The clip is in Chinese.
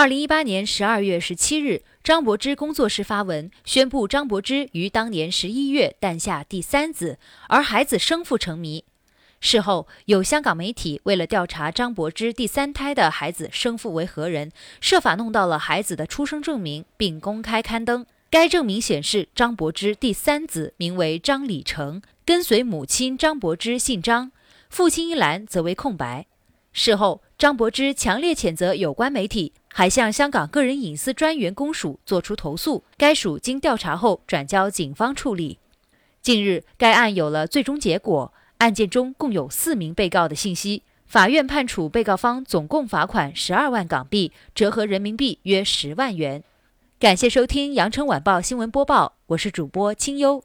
二零一八年十二月十七日，张柏芝工作室发文宣布，张柏芝于当年十一月诞下第三子，而孩子生父成谜。事后，有香港媒体为了调查张柏芝第三胎的孩子生父为何人，设法弄到了孩子的出生证明，并公开刊登。该证明显示，张柏芝第三子名为张礼成，跟随母亲张柏芝姓张，父亲一栏则为空白。事后，张柏芝强烈谴责有关媒体，还向香港个人隐私专员公署作出投诉。该署经调查后转交警方处理。近日，该案有了最终结果，案件中共有四名被告的信息，法院判处被告方总共罚款十二万港币，折合人民币约十万元。感谢收听羊城晚报新闻播报，我是主播清幽。